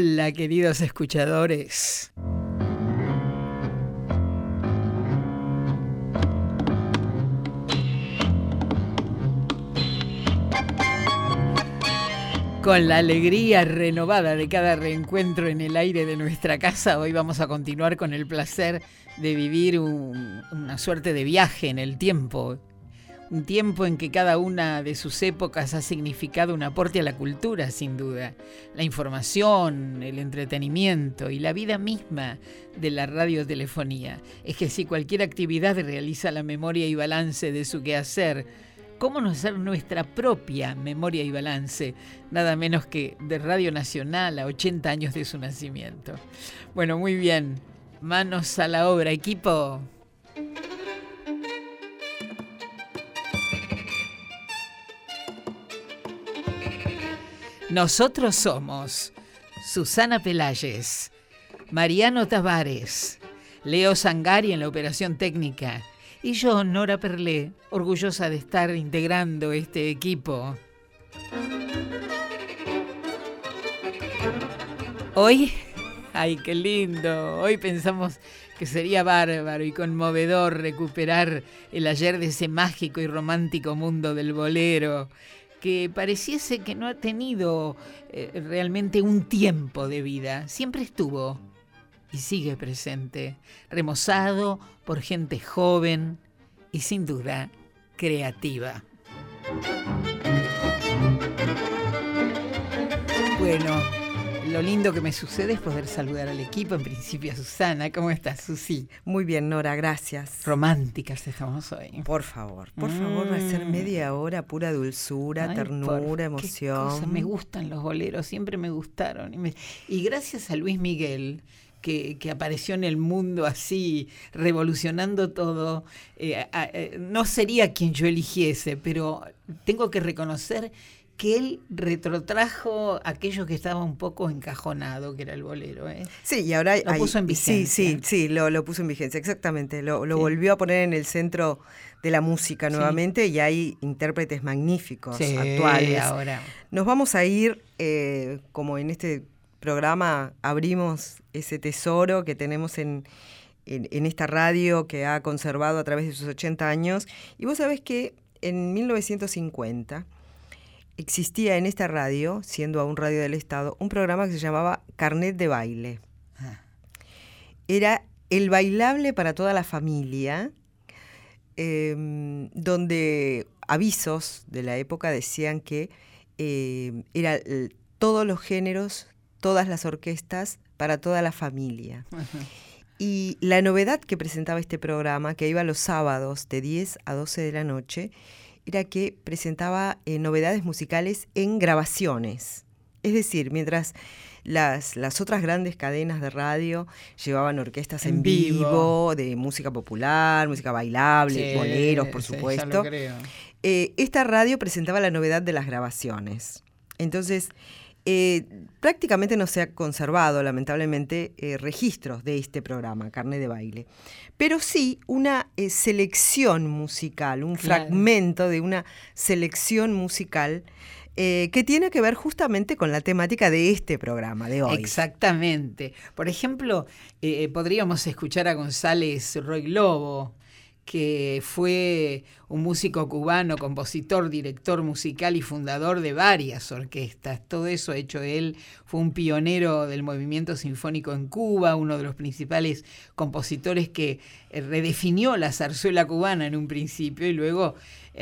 Hola, queridos escuchadores. Con la alegría renovada de cada reencuentro en el aire de nuestra casa, hoy vamos a continuar con el placer de vivir una suerte de viaje en el tiempo. Un tiempo en que cada una de sus épocas ha significado un aporte a la cultura, sin duda. La información, el entretenimiento y la vida misma de la radiotelefonía. Es que si cualquier actividad realiza la memoria y balance de su quehacer, cómo no hacer nuestra propia memoria y balance, nada menos que de Radio Nacional a 80 años de su nacimiento. Bueno, muy bien, manos a la obra, equipo. Nosotros somos Susana Pelayes, Mariano Tavares, Leo Sangari en la operación técnica, y yo, Nora Perlé, orgullosa de estar integrando este equipo. Hoy, ay, qué lindo, hoy pensamos que sería bárbaro y conmovedor recuperar el ayer de ese mágico y romántico mundo del bolero, que pareciese que no ha tenido eh, realmente un tiempo de vida, siempre estuvo y sigue presente, remozado por gente joven y sin duda creativa. Bueno, lo lindo que me sucede es poder saludar al equipo, en principio a Susana. ¿Cómo estás, Susi? Muy bien, Nora, gracias. Románticas estamos hoy. Por favor, por favor, va a ser mm. media hora pura dulzura, ternura, emoción. Me gustan los boleros, siempre me gustaron. y gracias a Luis Miguel, que, apareció en el mundo así, revolucionando todo, eh, eh, no sería quien yo eligiese, pero tengo que reconocer que él retrotrajo aquello que estaba un poco encajonado, que era el bolero. ¿eh? Sí, y ahora lo puso en vigencia. Sí, sí, sí, lo, puso en vigencia, exactamente. Lo, volvió a poner en el centro de la música nuevamente y hay intérpretes magníficos actuales. Ahora. Nos vamos a ir, como en este programa abrimos ese tesoro que tenemos en, en, esta radio que ha conservado a través de sus 80 años. Y vos sabés que en 1950 existía en esta radio, siendo aún radio del Estado, un programa que se llamaba Carnet de Baile. Ah. Era el bailable para toda la familia, em, donde avisos de la época decían que eh, era todos los géneros todas las orquestas para toda la familia. Y la novedad que presentaba este programa, que iba los sábados de 10 a 12 de la noche, era que presentaba eh, novedades musicales en grabaciones. Es decir, mientras las, las, otras grandes cadenas de radio llevaban orquestas en, vivo, de música popular, música bailable, boleros, por supuesto. Eh, esta radio presentaba la novedad de las grabaciones. Entonces, eh, prácticamente no se ha conservado, lamentablemente, eh, registros de este programa, Carne de Baile, pero sí una eh, selección musical, un fragmento de una selección musical que tiene que ver justamente con la temática de este programa de hoy. Exactamente. Por ejemplo, podríamos escuchar a González Roy Lobo, que fue un músico cubano, compositor, director musical y fundador de varias orquestas. Todo eso hecho él. Fue un pionero del movimiento sinfónico en Cuba, uno de los principales compositores que eh, redefinió la zarzuela cubana en un principio y luego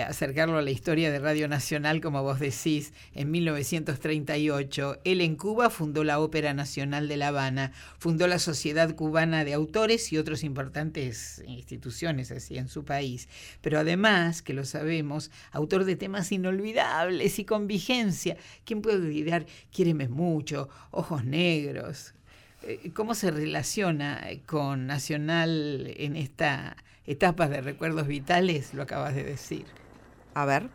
acercarlo a la historia de Radio Nacional, como vos decís, en 1938. Él en Cuba fundó la Ópera Nacional de La Habana, fundó la Sociedad Cubana de Autores y otras importantes instituciones así en su país. Pero además, que lo sabemos, autor de temas inolvidables y con vigencia. ¿Quién puede olvidar Quiéreme mucho, Ojos Negros? Eh, ¿Cómo se relaciona con Nacional en esta etapa de recuerdos vitales? Lo acabas de decir. A ver.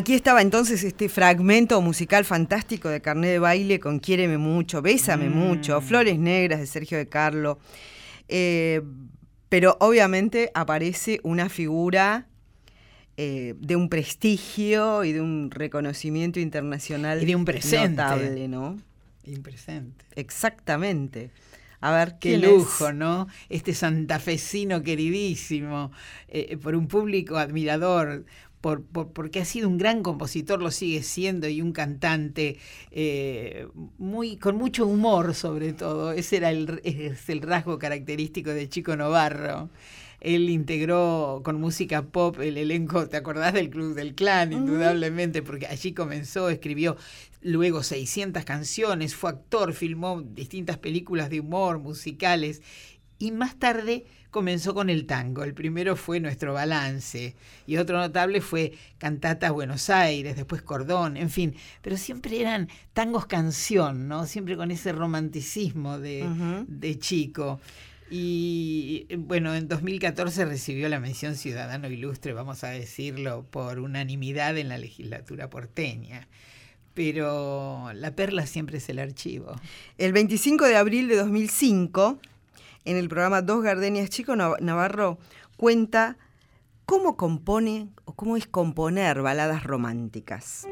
Aquí estaba entonces este fragmento musical fantástico de Carné de Baile con Quiéreme mucho, Bésame Mm. mucho, Flores Negras de Sergio de Carlo. Eh, pero obviamente aparece una figura eh, de un prestigio y de un reconocimiento internacional Y de un presente. notable, ¿no? Impresente. Exactamente. A ver, Qué lujo, ¿no? Este santafesino queridísimo, eh, por un público admirador, por, por- porque ha sido un gran compositor, lo sigue siendo, y un cantante eh, muy, con mucho humor sobre todo. Ese era el, es el rasgo característico de Chico Novarro. Él integró con música pop el elenco, ¿te acordás del Club del Clan? Indudablemente, porque allí comenzó, escribió luego 600 canciones, fue actor, filmó distintas películas de humor, musicales, y más tarde comenzó con el tango. El primero fue Nuestro Balance, y otro notable fue Cantatas Buenos Aires, después Cordón, en fin, pero siempre eran tangos canción, ¿no? Siempre con ese romanticismo de, de chico. Y bueno, en 2014 recibió la mención Ciudadano Ilustre, vamos a decirlo, por unanimidad en la legislatura porteña. Pero la perla siempre es el archivo. El 25 de abril de 2005, en el programa Dos Gardenias, Chico Nav- Navarro cuenta cómo compone o cómo es componer baladas románticas.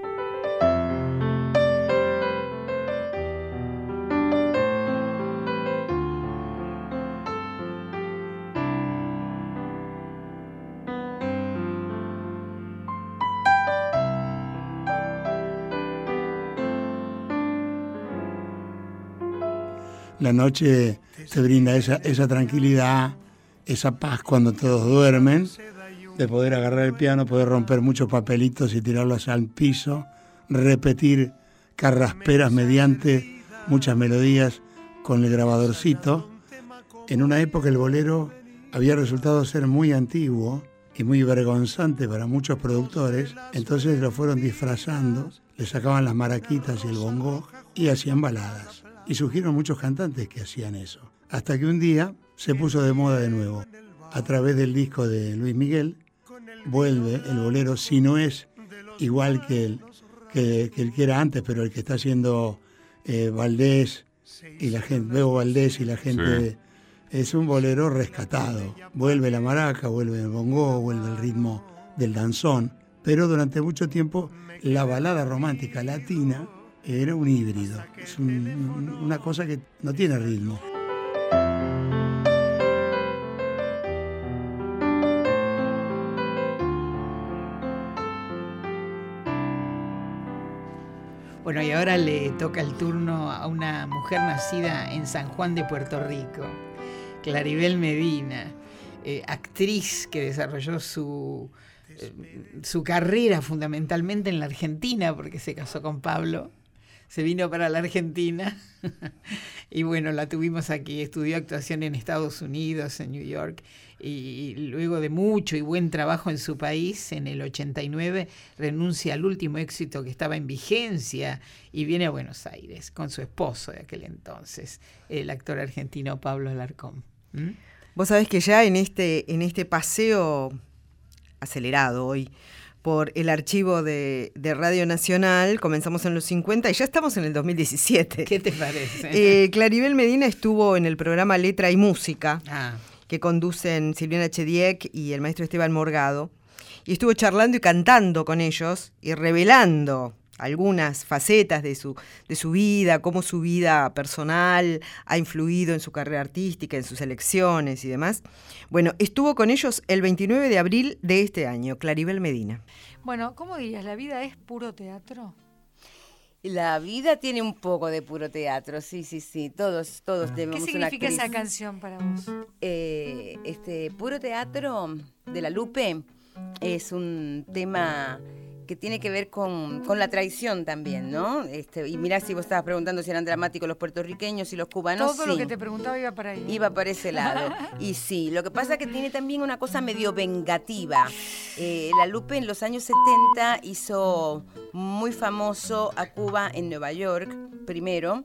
La noche te brinda esa, esa tranquilidad, esa paz cuando todos duermen, de poder agarrar el piano, poder romper muchos papelitos y tirarlos al piso, repetir carrasperas mediante muchas melodías con el grabadorcito. En una época el bolero había resultado ser muy antiguo y muy vergonzante para muchos productores, entonces lo fueron disfrazando, le sacaban las maraquitas y el bongo y hacían baladas. Y surgieron muchos cantantes que hacían eso. Hasta que un día se puso de moda de nuevo. A través del disco de Luis Miguel, vuelve el bolero, si no es igual que el que, que el que era antes, pero el que está haciendo eh, Valdés y la gente, Bebo Valdés y la gente, es un bolero rescatado. Vuelve la maraca, vuelve el bongo, vuelve el ritmo del danzón, pero durante mucho tiempo la balada romántica latina era un híbrido, es un- una cosa que no tiene ritmo. Bueno, y ahora le toca el turno a una mujer nacida en San Juan de Puerto Rico, Claribel Medina, eh, actriz que desarrolló su, eh, su carrera fundamentalmente en la Argentina, porque se casó con Pablo, se vino para la Argentina y bueno, la tuvimos aquí, estudió actuación en Estados Unidos, en New York, y luego de mucho y buen trabajo en su país, en el 89 renuncia al último éxito que estaba en vigencia y viene a Buenos Aires con su esposo de aquel entonces, el actor argentino Pablo Alarcón. ¿Mm? Vos sabés que ya en este, en este paseo acelerado hoy por el archivo de, de Radio Nacional, comenzamos en los 50 y ya estamos en el 2017. ¿Qué te parece? Eh, Claribel Medina estuvo en el programa Letra y Música, ah, que conducen Silviana Chediek y el maestro Esteban Morgado, y estuvo charlando y cantando con ellos y revelando algunas facetas de su, de su vida, cómo su vida personal ha influido en su carrera artística, en sus elecciones y demás. Bueno, estuvo con ellos el 29 de abril de este año, Claribel Medina. Bueno, ¿cómo dirías? ¿La vida es puro teatro? La vida tiene un poco de puro teatro, sí, sí, sí. Todos, todos ¿Qué tenemos una significa esa canción para vos? Eh, este puro teatro de la Lupe es un tema que tiene que ver con, con la traición también, ¿no? Este, y mirá si vos estabas preguntando si eran dramáticos los puertorriqueños y los cubanos. Todo lo que te preguntaba iba para ahí. Iba para ese lado. Y sí, lo que pasa es que tiene también una cosa medio vengativa. Eh, la Lupe en los años 70 hizo muy famoso a Cuba en Nueva York, primero,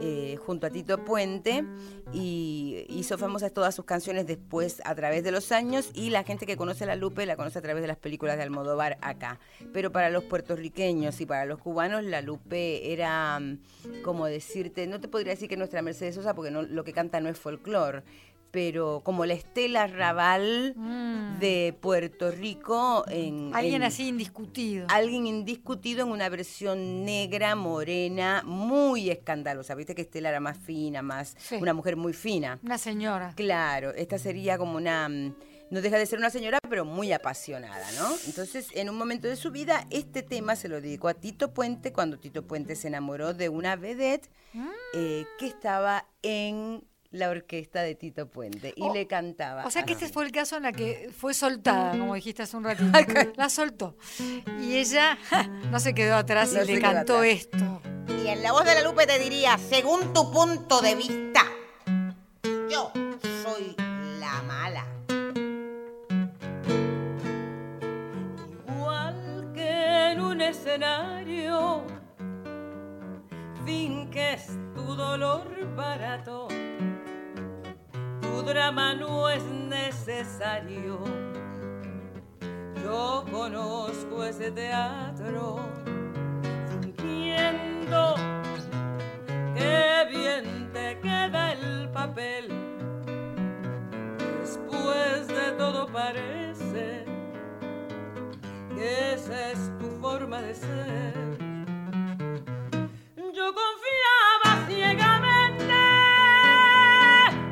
eh, junto a Tito Puente y hizo famosas todas sus canciones después a través de los años y la gente que conoce a la Lupe la conoce a través de las películas de Almodóvar acá. Pero para los puertorriqueños y para los cubanos la Lupe era mm, como decirte, no te podría decir que nuestra Mercedes Sosa porque no, lo que canta no es folclore, pero como la Estela Raval Mm. de Puerto Rico en Alguien en- así indiscutido. alguien indiscutido en una versión negra, morena, muy escandalosa. Viste que Estela era más fina, más Sí. una mujer muy fina. Una señora. Claro, esta sería como una mm, no deja de ser una señora, pero muy apasionada, ¿no? Entonces, en un momento de su vida, este tema se lo dedicó a Tito Puente cuando Tito Puente se enamoró de una vedette eh, que estaba en la orquesta de Tito Puente y O- le cantaba. O sea que este fue el caso en la que fue soltada, como dijiste hace un ratito. La soltó. Y ella no se quedó atrás No y le cantó atrás. esto. Y en la voz de la Lupe te diría, según tu punto de vista, yo soy la mala. Escenario, finques tu dolor barato. Tu drama no es necesario. Yo conozco ese teatro, fingiendo que bien te queda el papel. Después de todo parece esa es tu forma de ser. Yo confiaba ciegamente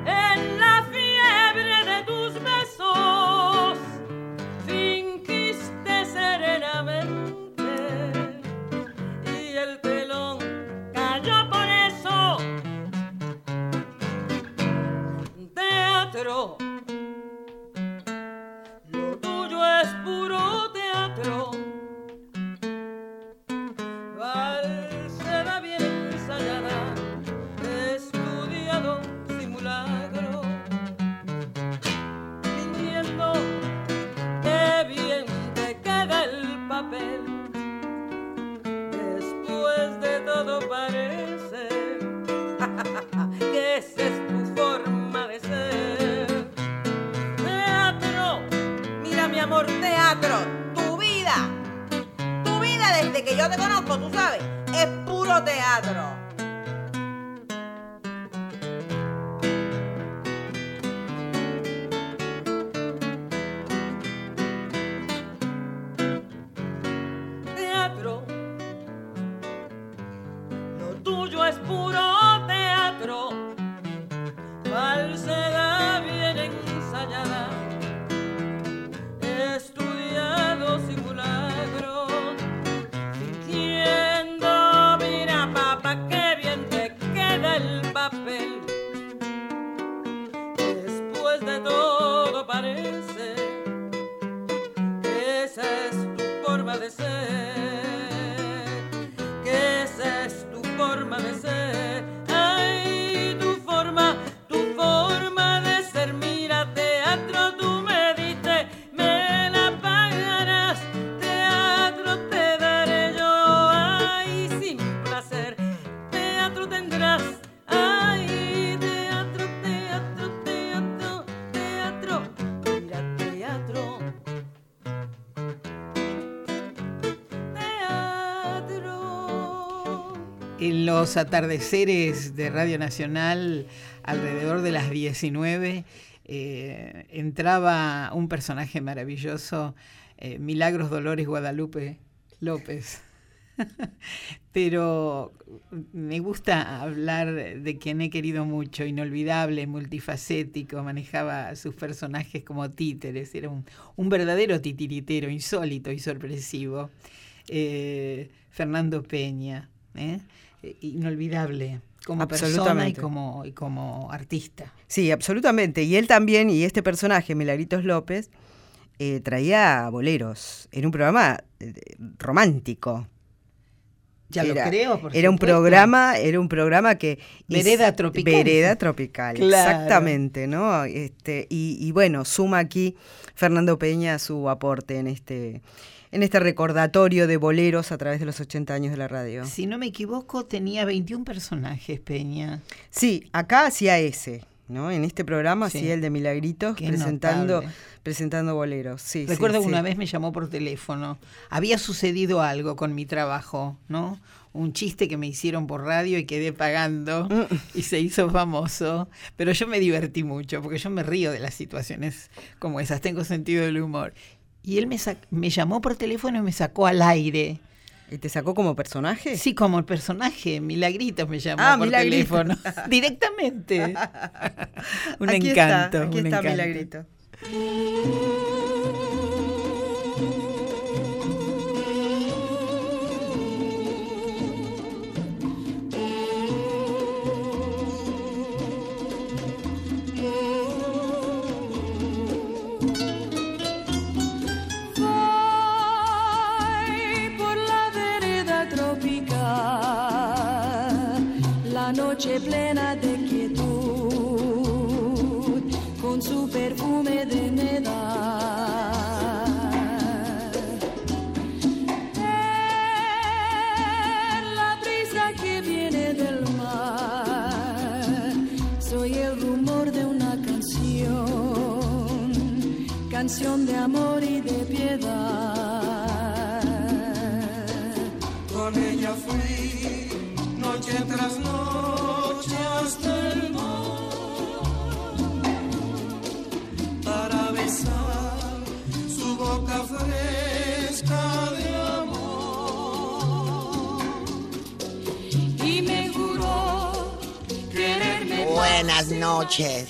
en la fiebre de tus besos, fingiste serenamente y el telón cayó por eso. Teatro. En los atardeceres de Radio Nacional, alrededor de las 19, eh, entraba un personaje maravilloso, eh, Milagros Dolores Guadalupe López. Pero me gusta hablar de quien he querido mucho, inolvidable, multifacético, manejaba sus personajes como títeres, era un, verdadero titiritero, insólito y sorpresivo. Eh, Fernando Peña, ¿eh? Eh, inolvidable como persona y como, y como artista. Sí, absolutamente. Y él también, y este personaje, Milagritos López, eh, traía boleros. Era un programa eh, romántico. Ya era, lo creo, por Era un programa, era un programa que Vereda es- tropical. Vereda tropical, Claro. exactamente, ¿no? Este, y, y bueno, suma aquí Fernando Peña su aporte en este, en este recordatorio de boleros a través de los 80 años de la radio. Si no me equivoco, tenía 21 personajes, Peña. Sí, acá hacía ese, ¿no? En este programa Sí. hacía el de Milagritos Qué presentando, notable. presentando boleros. Sí, sí, Recuerdo que una vez me llamó por teléfono. Había sucedido algo con mi trabajo, ¿no? Un chiste que me hicieron por radio y quedé pagando Mm. y se hizo famoso. Pero yo me divertí mucho porque yo me río de las situaciones como esas. Tengo sentido del humor. Y él me, me llamó por teléfono y me sacó al aire. ¿Y te sacó como personaje? Sí, como el personaje, Milagritos me llamó Ah, por Milagritos. teléfono. Directamente. un aquí encanto. Está, aquí un está encanto. Milagrito. Noche tras noche hasta el mar para besar su boca fresca de amor. Y me juró quererme Buenas noches,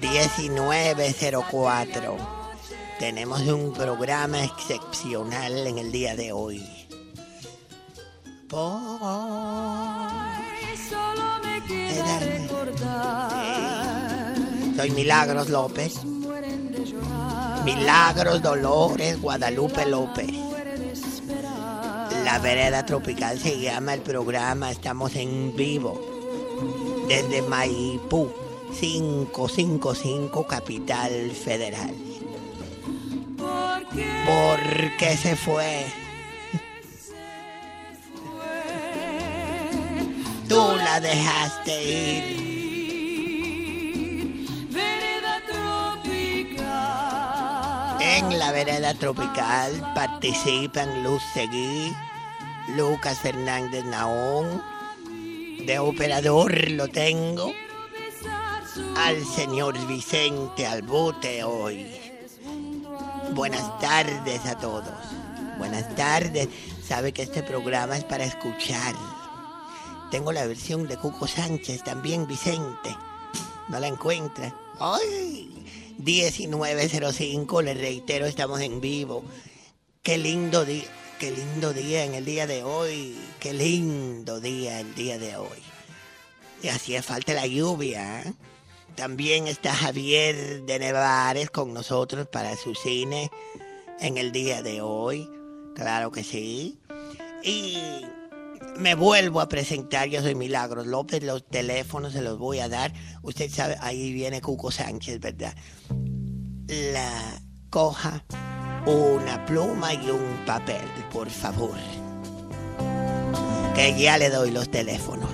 1904. Tenemos un programa excepcional en el día de hoy. Por- Soy Milagros López. Milagros Dolores Guadalupe López. La vereda tropical se llama el programa. Estamos en vivo desde Maipú, 555 Capital Federal. ¿Por qué se fue? Tú la dejaste ir. En la vereda tropical participan Luz Seguí, Lucas Fernández Naón, de operador lo tengo, al señor Vicente Albute hoy. Buenas tardes a todos. Buenas tardes. Sabe que este programa es para escuchar. Tengo la versión de Cuco Sánchez también, Vicente. ¿No la encuentra? ¡Ay! 1905, le reitero, estamos en vivo. Qué lindo día, qué lindo día en el día de hoy. Qué lindo día el día de hoy. Y hacía falta la lluvia. ¿eh? También está Javier de Nevares con nosotros para su cine en el día de hoy. Claro que sí. Y me vuelvo a presentar, yo soy Milagros López, los teléfonos se los voy a dar. Usted sabe, ahí viene Cuco Sánchez, ¿verdad? La coja una pluma y un papel, por favor. Que ya le doy los teléfonos.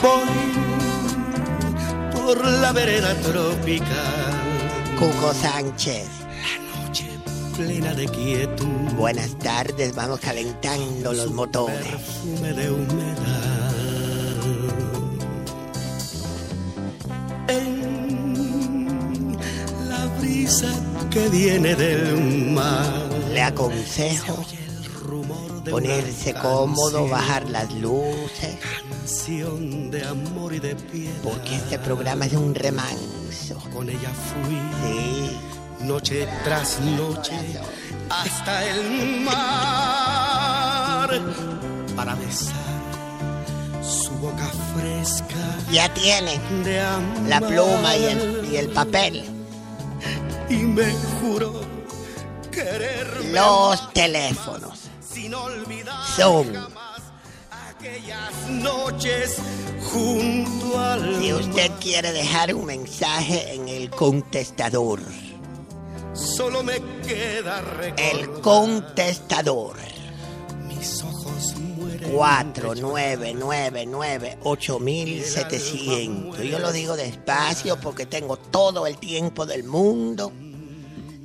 Voy por la vereda tropical, Cuco Sánchez, plena de quietud, buenas tardes, vamos calentando los motores. perfume de humedad. En la brisa que viene del mar, Le aconsejo ponerse cómodo, bajar las luces, de amor y de piedad. porque este programa es un remanso. Con ella fui Sí, noche tras noche hasta el mar para besar su boca fresca ya tiene la pluma y el, y el papel. y me juró quererme Los teléfonos sin olvidar son, aquellas noches junto al si usted quiere dejar un mensaje en el contestador, solo me queda recordar. El contestador. Mis ojos mueren. 4999 8700. Yo lo digo despacio porque tengo todo el tiempo del mundo.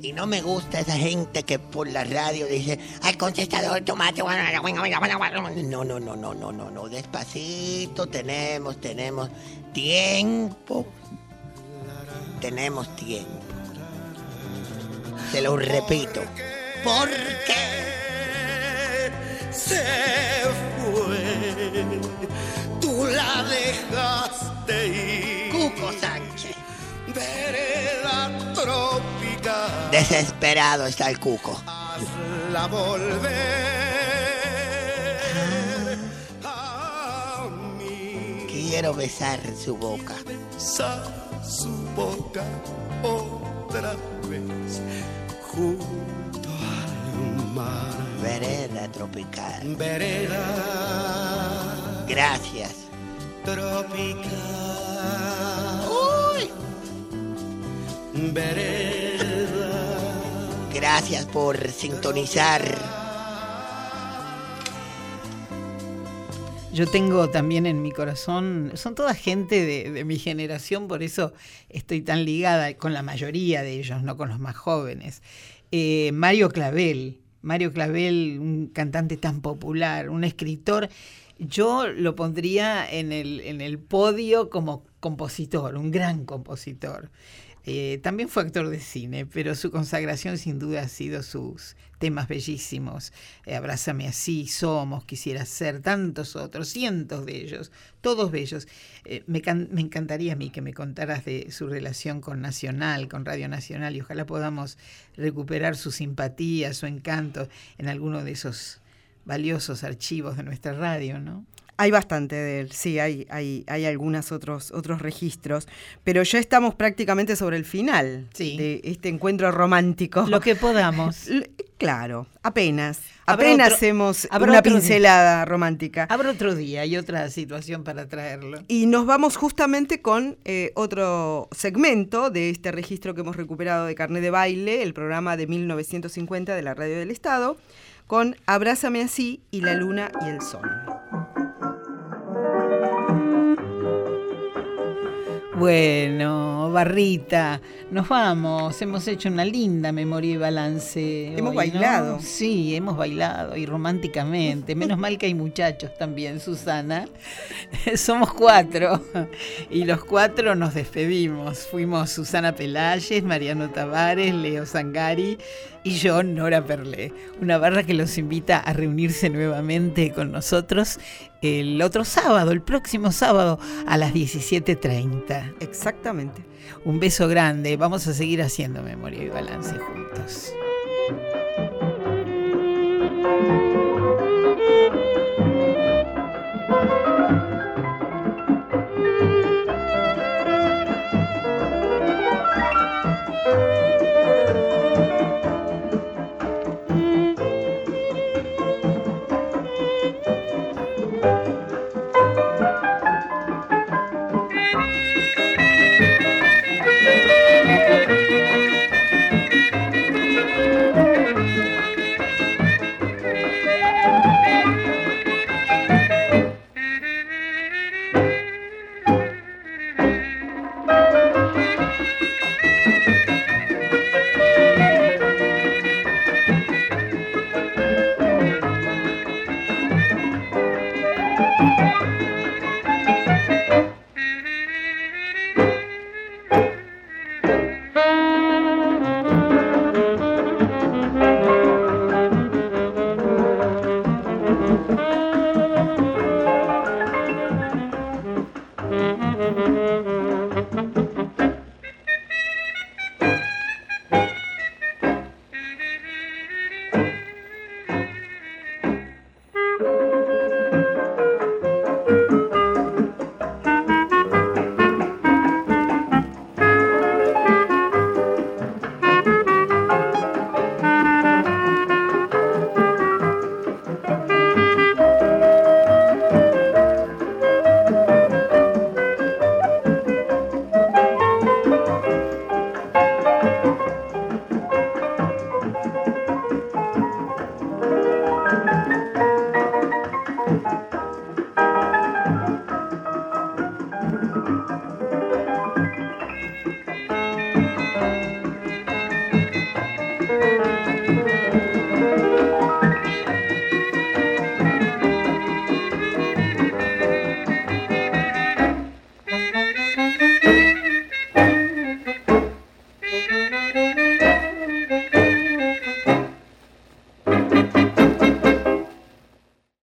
Y no me gusta esa gente que por la radio dice, al contestador, tomate. No, no, no, no, no, no, no. Despacito, tenemos, tenemos tiempo. Tenemos tiempo. Se lo repito. ¿Por qué? se fue. Tú la dejaste ir. Cuco Sánchez. Vereda tropical. Desesperado está el cuco. Hazla volver a mí. Quiero besar su boca. Besar su boca otra vez junto al mar. Vereda tropical. Vereda Gracias. tropical. Uy. Vereda Gracias por sintonizar. Yo tengo también en mi corazón, son toda gente de, mi generación, por eso estoy tan ligada con la mayoría de ellos, no con los más jóvenes. Eh, Mario Clavel, Mario Clavel, un cantante tan popular, un escritor, yo lo pondría en el, en el podio como compositor, un gran compositor. Eh, también fue actor de cine, pero su consagración sin duda ha sido sus temas bellísimos. Eh, Abrázame así, Somos, Quisiera ser, tantos otros, cientos de ellos, todos bellos. Eh, me, me encantaría a mí que me contaras de su relación con Nacional, con Radio Nacional, y ojalá podamos recuperar su simpatía, su encanto en alguno de esos valiosos archivos de nuestra radio, ¿no? Hay bastante de él, sí, hay, hay, hay algunos otros, otros registros, pero ya estamos prácticamente sobre el final Sí. de este encuentro romántico. Lo que podamos. Claro, apenas. Apenas otro- hacemos una día. pincelada romántica. Habrá otro día y otra situación para traerlo. Y nos vamos justamente con eh, otro segmento de este registro que hemos recuperado de Carnet de Baile, el programa de 1950 de la Radio del Estado, con Abrázame así y la luna y el sol. Bueno, Barrita, nos vamos. Hemos hecho una linda memoria y balance. Hemos hoy, ¿no? bailado. Sí, hemos bailado y románticamente. Menos mal que hay muchachos también, Susana. Somos cuatro y los cuatro nos despedimos. Fuimos Susana Pelayes, Mariano Tavares, Leo Zangari y yo, Nora Perlé. Una barra que los invita a reunirse nuevamente con nosotros el otro sábado, el próximo sábado a las 17.30. Exactamente. Un beso grande. Vamos a seguir haciendo memoria y balance juntos.